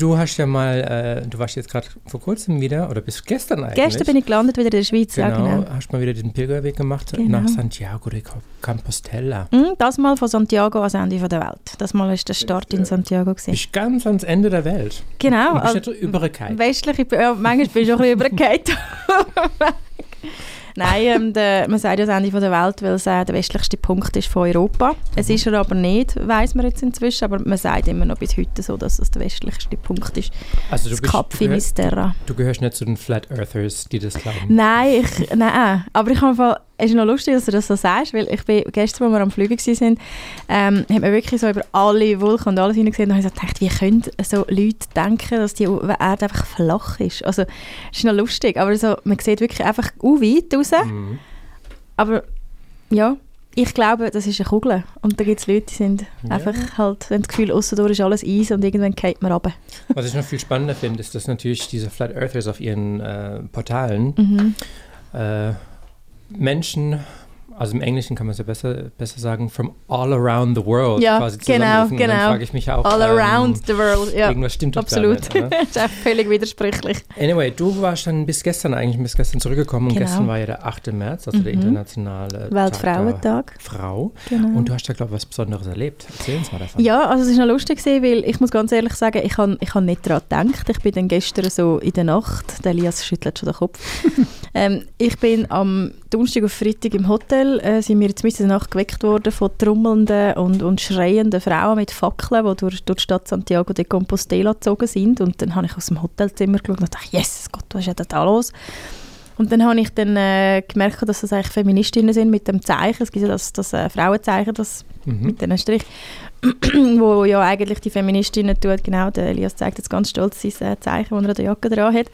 du hast ja mal, äh, du warst jetzt gerade vor kurzem wieder, oder bis gestern eigentlich. Gestern bin ich gelandet wieder in der Schweiz, genau, ja genau. hast mal wieder den Pilgerweg gemacht Genau. nach Santiago de Compostela. Mm, Das mal von Santiago ans Ende von der Welt. Das mal ist der Start in Santiago gewesen. Bist ganz ans Ende der Welt. Genau. Du bist also- nicht übergekommen. Westliche, ja, manchmal bin ich schon ein bisschen übergegangen. Nein, ähm, der, man sagt ja das Ende von der Welt, weil es äh, der westlichste Punkt ist von Europa. Es ist er aber nicht, weiß man jetzt inzwischen, aber man sagt immer noch bis heute so, dass es der westlichste Punkt ist. Also du, Das bist, du, gehörst, Finisterra. du gehörst nicht zu den Flat Earthers, die das glauben. Nein, ich, nein, aber ich habe es ist noch lustig, dass du das so sagst, weil ich bin, gestern, als wir am Fliegen waren, ähm, haben wir wirklich so über alle Wolken und alles hingesehen und habe ich gedacht, wie können so Leute denken, dass die Erde einfach flach ist? Also, es ist noch lustig, aber so, man sieht wirklich einfach u weit raus, Mhm. aber ja, ich glaube, das ist eine Kugel und da gibt es Leute, die sind Ja. einfach halt, haben das Gefühl, außerdurch ist alles Eis und irgendwann geht man runter. Was ich noch viel spannender finde, ist, dass natürlich diese Flat Earthers auf ihren äh, Portalen Mhm. äh, Menschen, also im Englischen kann man es ja besser, besser sagen, from all around the world Ja, quasi genau. Und Dann genau. frage ich mich auch, All ähm, around the world, ja, irgendwas stimmt doch absolut. da nicht. oder? das ist einfach völlig widersprüchlich. Anyway, du warst dann bis gestern eigentlich, bis gestern zurückgekommen und Genau. gestern war ja der 8. März, also der Mhm. internationale der Weltfrauentag. Frau. Genau. Und du hast da, glaube ich, was Besonderes erlebt. Erzähl uns mal davon. Ja, also es war noch lustig, gewesen, weil ich muss ganz ehrlich sagen, ich habe ich hab nicht daran gedacht. Ich bin dann gestern so in der Nacht, der Elias schüttelt schon den Kopf, ähm, ich bin am Donnerstag auf Freitag im Hotel, äh, sind wir jetzt in der Nacht geweckt worden von trommelnden und, und schreienden Frauen mit Fackeln, die durch, durch die Stadt Santiago de Compostela gezogen sind. Und dann habe ich aus dem Hotelzimmer geschaut und dachte, yes, Gott, was ist denn da los? Und dann habe ich dann äh, gemerkt, dass das eigentlich Feministinnen sind mit dem Zeichen. Es gibt ja das, das äh, Frauenzeichen, das Mhm. mit diesen Strich, wo ja eigentlich die Feministinnen tut, genau, der Elias zeigt jetzt ganz stolz sein äh, Zeichen, das er an der Jacke dran hat.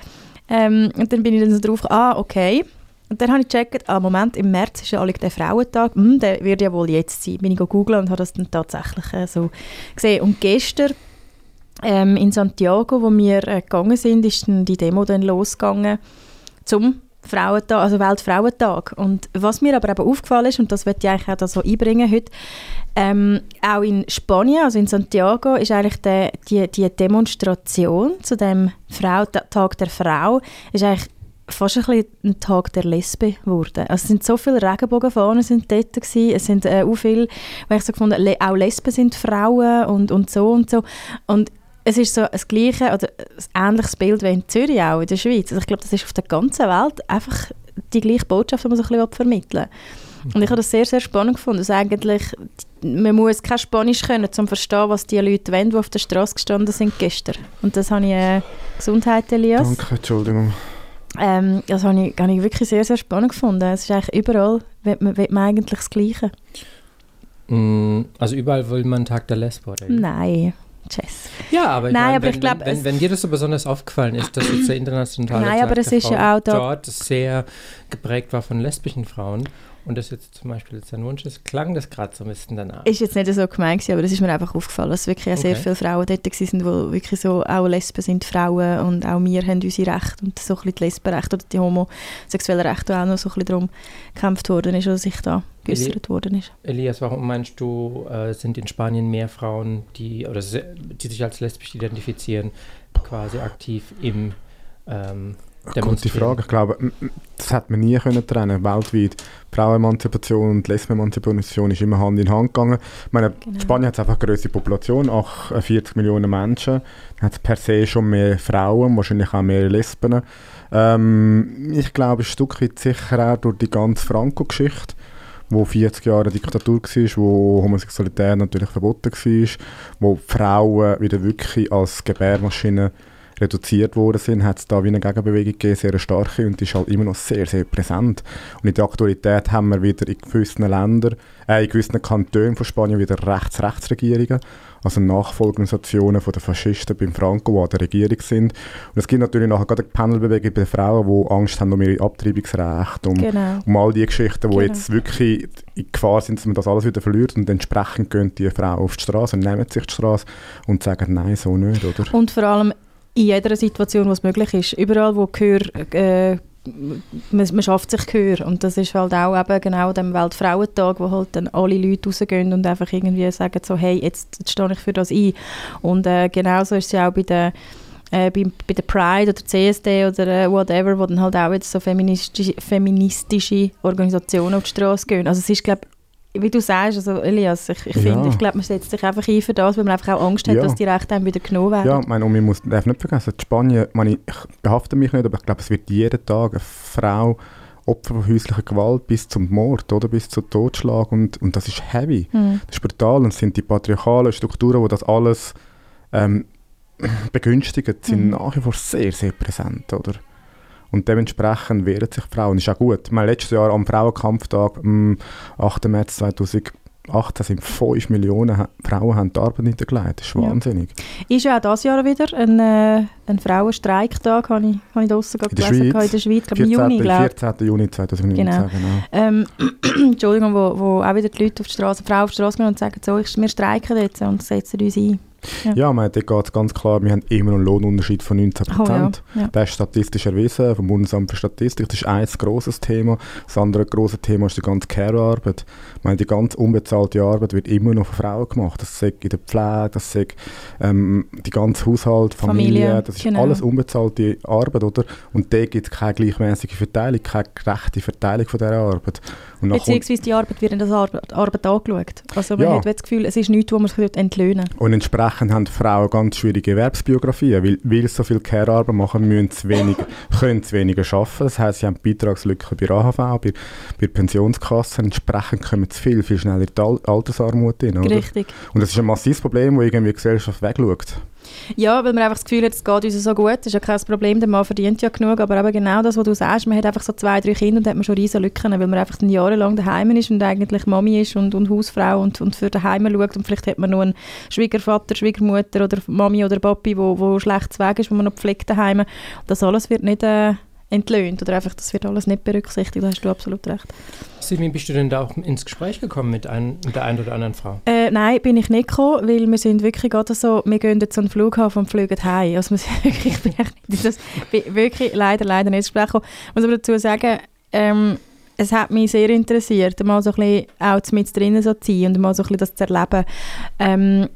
Ähm, und dann bin ich dann so drauf, ah, okay. Und dann habe ich gecheckt, ah, Moment, im März ist ja alle der Frauentag, hm, der wird ja wohl jetzt sein. Bin ich googeln und habe das dann tatsächlich äh, so gesehen. Und gestern ähm, in Santiago, wo wir äh, gegangen sind, ist dann die Demo dann losgegangen zum Frauentag, also Weltfrauentag. Und was mir aber eben aufgefallen ist, und das wird ich eigentlich auch so einbringen heute, ähm, auch in Spanien, also in Santiago, ist eigentlich der, die, die Demonstration zu dem Frau, Tag der Frau, ist eigentlich fast ein, ein Tag der Lesbe geworden. Also es sind so viele Regenbogenfahnen sind dort gewesen. es sind äh, auch viele, weil ich so gefunden le auch Lesben sind Frauen und, und so und so. Und es ist so das gleiche oder ein ähnliches Bild wie in Zürich auch, in der Schweiz. Also ich glaube, das ist auf der ganzen Welt einfach die gleiche Botschaft, die man so ein bisschen vermitteln will. Und ich habe das sehr, sehr spannend gefunden, dass eigentlich man muss kein Spanisch können, um zu verstehen, was die Leute wollen, die auf der Straße gestanden sind gestern. Und das habe ich, äh, Gesundheit Elias, Danke, Entschuldigung. Ähm, das habe ich, habe ich wirklich sehr, sehr spannend gefunden. Es ist eigentlich überall, will man, will man eigentlich das Gleiche. Mm, Also überall will man Tag der Lesbe, oder? Nein, Jess. Ja, aber, ich Nein, meine, aber wenn, ich glaub, wenn, wenn, dir das so besonders aufgefallen ist, dass jetzt der internationale Nein, Tag aber es der ist Frau ja auch dort sehr geprägt war von lesbischen Frauen und das jetzt zum Beispiel jetzt ein Wunsch ist, klang das gerade so ein bisschen danach. Ist jetzt nicht so gemeint, aber das ist mir einfach aufgefallen, dass wirklich auch sehr Okay. viele Frauen dort waren, die wirklich so auch Lesben sind, Frauen und auch wir haben unsere Rechte und so ein bisschen die Lesbenrechte oder die homosexuellen Rechte, wo auch noch so ein bisschen darum gekämpft worden ist oder sich da geäußert worden ist. Elias, warum meinst du, äh, sind in Spanien mehr Frauen, die, oder die sich als lesbisch identifizieren, quasi aktiv im ähm, Demonstrieren? Frage, ich glaube, das hat man nie können trennen weltweit. Frauenemanzipation und Lesbenemanzipation ist immer Hand in Hand gegangen. Ich meine, Genau. Spanien hat einfach eine größere Population, 48 Millionen Menschen. Dann hat es per se schon mehr Frauen, wahrscheinlich auch mehr Lesben. Ähm, ich glaube, ein Stück weit sicher auch durch die ganze Franco-Geschichte, wo 40 Jahre Diktatur war, wo Homosexualität natürlich verboten war, wo Frauen wieder wirklich als Gebärmaschine reduziert worden sind, hat es da wie eine Gegenbewegung gegeben, sehr eine starke und die ist halt immer noch sehr, sehr präsent. Und in der Aktualität haben wir wieder in gewissen Ländern, äh, in gewissen Kantonen von Spanien wieder Rechts-Rechts-Regierungen, also Nachfolgeorganisationen von den Faschisten beim Franco, die an der Regierung sind. Und es gibt natürlich nachher gerade eine Panelbewegung bei den Frauen, die Angst haben um ihre Abtreibungsrechte, um, Genau. um all die Geschichten, die Genau. jetzt wirklich in Gefahr sind, dass man das alles wieder verliert und entsprechend gehen die Frauen auf die Straße und nehmen sich die Straße und sagen, nein, so nicht, oder? Und vor allem in jeder Situation, wo es möglich ist. Überall, wo Gehör äh, man, man schafft sich Gehör. Und das ist halt auch eben genau dem Weltfrauentag, wo halt dann alle Leute rausgehen und einfach irgendwie sagen so, hey, jetzt, jetzt stehe ich für das ein. Und äh, genauso ist es ja auch bei der äh, bei, bei der Pride oder CSD oder äh, whatever, wo dann halt auch jetzt so feministische, feministische Organisationen auf die Straße gehen. Also es ist, glaube wie du sagst, also Elias, ich, ich Ja. finde, ich glaube, man setzt sich einfach ein für das, weil man einfach auch Angst hat, Ja. dass die Rechte einem wieder genommen werden. Ja, ich meine, und man muss, darf nicht vergessen, die Spanien, ich, meine, ich behafte mich nicht, aber ich glaube, es wird jeden Tag eine Frau Opfer von häuslicher Gewalt bis zum Mord oder bis zum Totschlag und, und das ist heavy. Hm. Das ist brutal und es sind die patriarchalen Strukturen, die das alles ähm, begünstigen, sind Mhm. nach wie vor sehr, sehr präsent, oder? Und dementsprechend wehren sich Frauen. Das ist auch gut. Ich meine, letztes Jahr am Frauenkampftag, am 8. März 2018, sind 5 Millionen Frauen haben die Arbeit niedergelegt. Das ist Ja. wahnsinnig. Ist ja auch dieses Jahr wieder ein, äh, ein Frauenstreiktag, habe ich, habe ich draussen In der gelesen, Schweiz? in der Schweiz, glaube im 14. Juni, glaube 14. Juni 2019, Genau. genau. ähm, Entschuldigung, wo, wo auch wieder die Leute auf die Straße, Frauen auf die Straße gehen und sagen, so, ich, wir streiken jetzt und setzen uns ein. Ja. Ja, man, dort geht es ganz klar, wir haben immer noch einen Lohnunterschied von 19 Oh ja, Prozent. ja. Das ist statistisch erwiesen vom Bundesamt für Statistik. Das ist ein grosses Thema. Das andere grosse Thema ist die ganze Care-Arbeit. Meine, die ganz unbezahlte Arbeit wird immer noch von Frauen gemacht. Das sagt in der Pflege, das sagt ähm, die ganze Haushalt, Familie, Familie, das ist genau. alles unbezahlte Arbeit, oder? Und da gibt es keine gleichmäßige Verteilung, keine gerechte Verteilung von dieser Arbeit. Und Beziehungsweise die Arbeit wird als Arbeit, Arbeit angeschaut. Also man Ja. hat das Gefühl, es ist nichts, wo man sich entlöhnen und entsprechend haben Frauen ganz schwierige Erwerbsbiografien, weil, weil sie so viel Care-Arbeit machen, müssen sie weniger, können sie weniger arbeiten. Das heisst, sie haben Beitragslücken bei AHV, bei, bei Pensionskassen. Entsprechend kommen sie viel, viel schneller in die Al Altersarmut hin. Richtig. Und das ist ein massives Problem, das irgendwie die Gesellschaft wegschaut. Ja, weil man einfach das Gefühl hat, es geht uns so gut, ist ja kein Problem, der Mann verdient ja genug, aber eben genau das, was du sagst, man hat einfach so zwei, drei Kinder und hat man schon riesen Lücken, weil man einfach dann jahrelang daheim ist und eigentlich Mami ist und, und Hausfrau und, und für daheim schaut und vielleicht hat man noch einen Schwiegervater, Schwiegermutter oder Mami oder Papi, wo, wo schlecht weg ist, wo man noch pflegt daheim. Das alles wird nicht äh, entlöhnt oder einfach, das wird alles nicht berücksichtigt, da hast du absolut recht. Wie bist du denn da auch ins Gespräch gekommen mit, ein, mit der einen oder anderen Frau? Äh, nein, bin ich nicht gekommen, weil wir sind wirklich gerade so, wir gehen jetzt an den Flughafen und fliegen heim. Also wir sind wirklich, ich bin nicht, das, bin wirklich leider, leider nicht ins Gespräch gekommen. Ich muss aber dazu sagen, ähm, es hat mich sehr interessiert, mal so ein bisschen auch mit drinnen so zu sein und mal so ein bisschen das zu erleben. Ähm,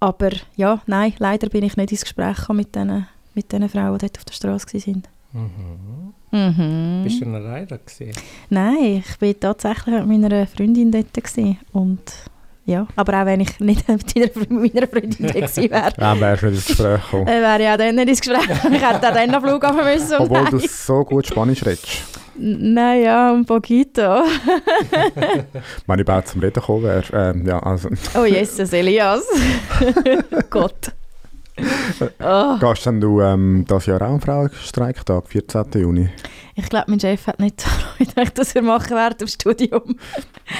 aber ja, nein, leider bin ich nicht ins Gespräch gekommen mit diesen mit den Frauen, die dort auf der Straße waren. Mhm. Mhm. Bist du noch leider gesehen? Nein, ich war tatsächlich mit meiner Freundin dort. Gewesen. Und ja, aber auch wenn ich nicht mit meiner, Freundin dort gewesen wäre, Dann wärst du nicht ins Gespräch gekommen. äh, wäre ich auch dann nicht ins Gespräch gekommen. Ich hätte auch dann am Flughafen müssen. und Obwohl du nein. so gut Spanisch redest. Nein, ja, un poquito. Wenn ich bald zum Reden gekommen wäre. Ähm, ja, also, Oh Jesus, Elias. Gott. Oh, gehst dann du ähm, das Jahr auch am Frauenstreiktag, 14. Juni? ich glaube, mein Chef hat nicht gedacht, dass wir machen während dem Studium.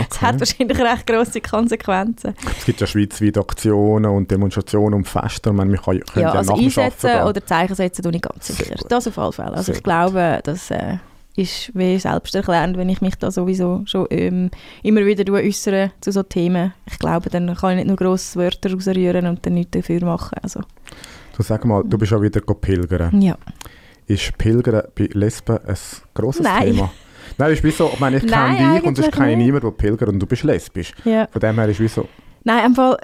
Das hat wahrscheinlich recht grosse Konsequenzen. Es gibt ja schweizweit Aktionen und Demonstrationen und Feste. Können, können Ja, ja, also einsetzen oder Zeichen setzen, tue ich ganz sicher. Das auf alle Fälle. Also Sehr ich glaube, das äh, ist wie selbsterklärend, wenn ich mich da sowieso schon ähm, immer wieder äußere zu so Themen. Ich glaube, dann kann ich nicht nur grosse Wörter rausrühren und dann nichts dafür machen. Also, Du sag mal, du bist ja wieder pilgern. ja. Ist Pilgern bei Lesben ein grosses Nein. Thema? Nein, ist wie so, ich meine, ich Nein, kenne dich und es kenne niemand, der pilgert und du bist lesbisch. ja. Von dem her ist wie so, Nein, im Fall,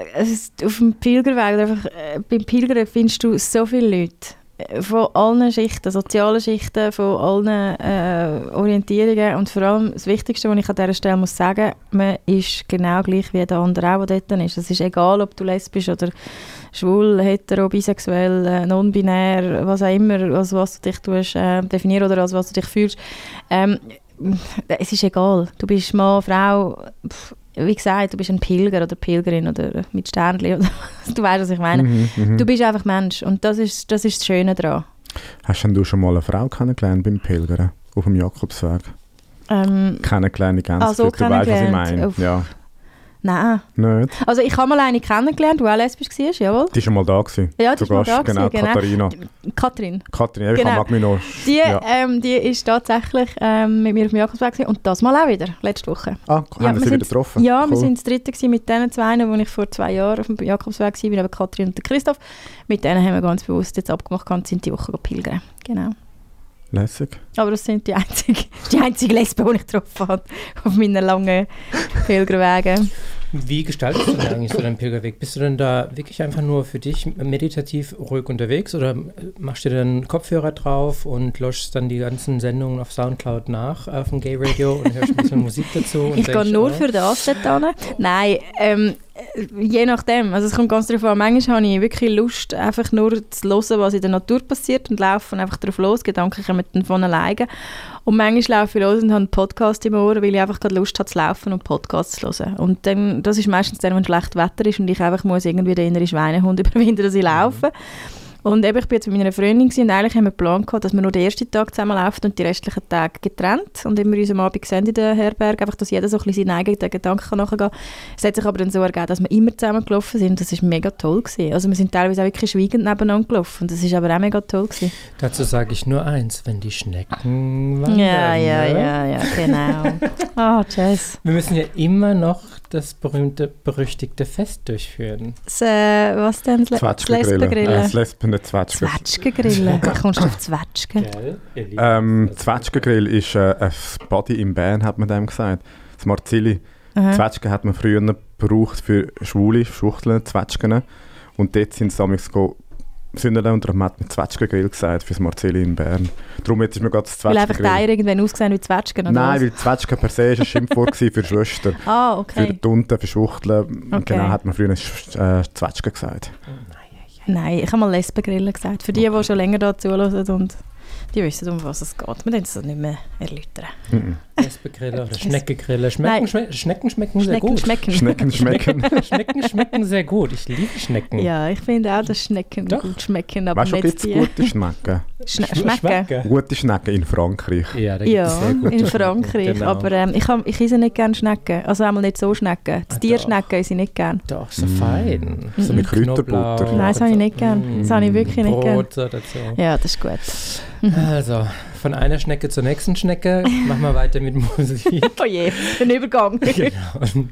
auf dem Pilgerweg, einfach, äh, beim Pilgern findest du so viele Leute. Äh, Von allen Schichten, sozialen Schichten, von allen äh, Orientierungen. Und vor allem das Wichtigste, was ich an dieser Stelle muss sagen man ist genau gleich wie der andere auch, der dort ist. Es ist egal, ob du lesbisch oder schwul, hetero, bisexuell, äh, non-binär, was auch immer, als was du dich tust, äh, definieren oder als was du dich fühlst. Ähm, es ist egal. Du bist Mann, Frau, pff, wie gesagt, du bist ein Pilger oder Pilgerin oder mit Sternli oder du weißt, was ich meine. mhm, mhm. Du bist einfach Mensch und das ist das, ist das Schöne daran. Hast denn du schon mal eine Frau kennengelernt beim Pilgern auf dem Jakobsweg? Ähm, Kennengelernt, ganz Ah, so Du weißt, was ich meine. Ja, nein. nicht? Also ich habe mal eine kennengelernt, die auch lesbisch war, jawohl. Die war schon mal da gewesen. Ja, die ist mal da genau, gewesen, genau. Katharina. Katrin. Katharina, ich Genau. mag mich noch... Die, ja. ähm, die ist tatsächlich ähm, mit mir auf dem Jakobsweg und das mal auch wieder, letzte Woche. Ah, Ja, haben wir Sie wieder getroffen? Ja, wir Cool. sind das dritte mit diesen zwei, wo ich vor zwei Jahren auf dem Jakobsweg war, eben Katrin und der Christoph. Mit denen haben wir ganz bewusst jetzt abgemacht und sind die Woche pilgern. Genau. Lässig. Aber das sind die einzige, die einzige Lesbe, die ich getroffen habe auf meinen langen Pilgerwegen. Wie gestaltest du denn eigentlich so deinen Pilgerweg? Bist du denn da wirklich einfach nur für dich meditativ ruhig unterwegs oder machst du dir dann Kopfhörer drauf und löschst dann die ganzen Sendungen auf Soundcloud nach auf dem Gay Radio und hörst ein bisschen Musik dazu? ich gehe nur für das dort hin. Nein, ähm, je nachdem. Also es kommt ganz darauf an. Manchmal habe ich wirklich Lust, einfach nur zu hören, was in der Natur passiert und laufe einfach drauf los. Gedanken kommen dann von alleine. Und manchmal laufe ich los und habe einen Podcast im Ohr, weil ich einfach gerade Lust habe zu laufen und Podcasts zu hören. Und dann, das ist meistens dann, wenn schlecht Wetter ist und ich einfach muss irgendwie den inneren Schweinehund überwinden, dass ich laufe. Mhm. Und eben, ich bin jetzt mit meiner Freundin und eigentlich haben wir geplant, dass wir nur den ersten Tag zusammen laufen und die restlichen Tage getrennt. Und immer uns am Abend sehen in der Herberge, einfach, dass jeder so ein bisschen seinen eigenen Gedanken nachgehen kann. Es hat sich aber dann so ergeben, dass wir immer zusammen gelaufen sind. Das war mega toll. Gewesen. Also wir sind teilweise auch wirklich schweigend nebeneinander gelaufen. Und das war aber auch mega toll. Gewesen. Dazu sage ich nur eins, wenn die Schnecken wandern. Ja, ja, ne? ja, ja, genau. Ah, oh, Jess. Wir müssen ja immer noch das berühmte, berüchtigte Fest durchführen. Das, äh, was denn? Das Lesbengrillen. Äh, das Lesben Zwetschgen. Zwetschgengrillen. Wie kommst du auf Zwetschgen? Ähm, Zwetschgengrill ist äh, ein Body in Bern, hat man dem gesagt. Das Marzilli. Zwetschgen hat man früher gebraucht für Schwule, Schuchteln, Zwetschgen. Und dort sind es damals Sünderle und darum hat man Zwetschgengrill gesagt für das Marzilli in Bern. Darum jetzt ist mir gerade das Zwetschgengrill. Weil einfach die Eier irgendwann ausgesehen wie Zwetschgen, oder Nein, was? weil Zwetschgen per se ist ein Schimpfwort für Schwester. Ah, okay. Für Tunten, für Schwuchteln. Okay. Genau, hat man früher äh, Zwetschgen gesagt. Nein, ich habe mal Lesbengrillen gesagt. Für die, okay. die schon länger da zuhören und die wissen, um was es geht. Wir können es nicht mehr erläutern. Mhm. Oder Schneckengrille. Schmecken, schme Schnecken schmecken sehr Schnecken gut. Schmecken. Schnecken schmecken. Schnecken schmecken sehr gut. Ich liebe Schnecken. Ja, ich finde auch, dass Schnecken Doch. gut schmecken. Aber weißt du, gibt es gute Schnecken? Schne schmecken? Gute Schnecken in Frankreich. Ja, ja in Frankreich. Genau. Aber ähm, ich, hab, ich esse nicht gerne Schnecken. Also einmal nicht so Schnecken. Die ah, Tierschnecken esse ich nicht gerne. Doch, so mm. fein. So mit Kräuterbutter. Nein, das habe ich nicht gerne. Das habe ich wirklich nicht gerne. Brot dazu. Ja, das ist gut. Also, von einer Schnecke zur nächsten Schnecke. Machen wir weiter mit Musik. oh je, ein Übergang. genau.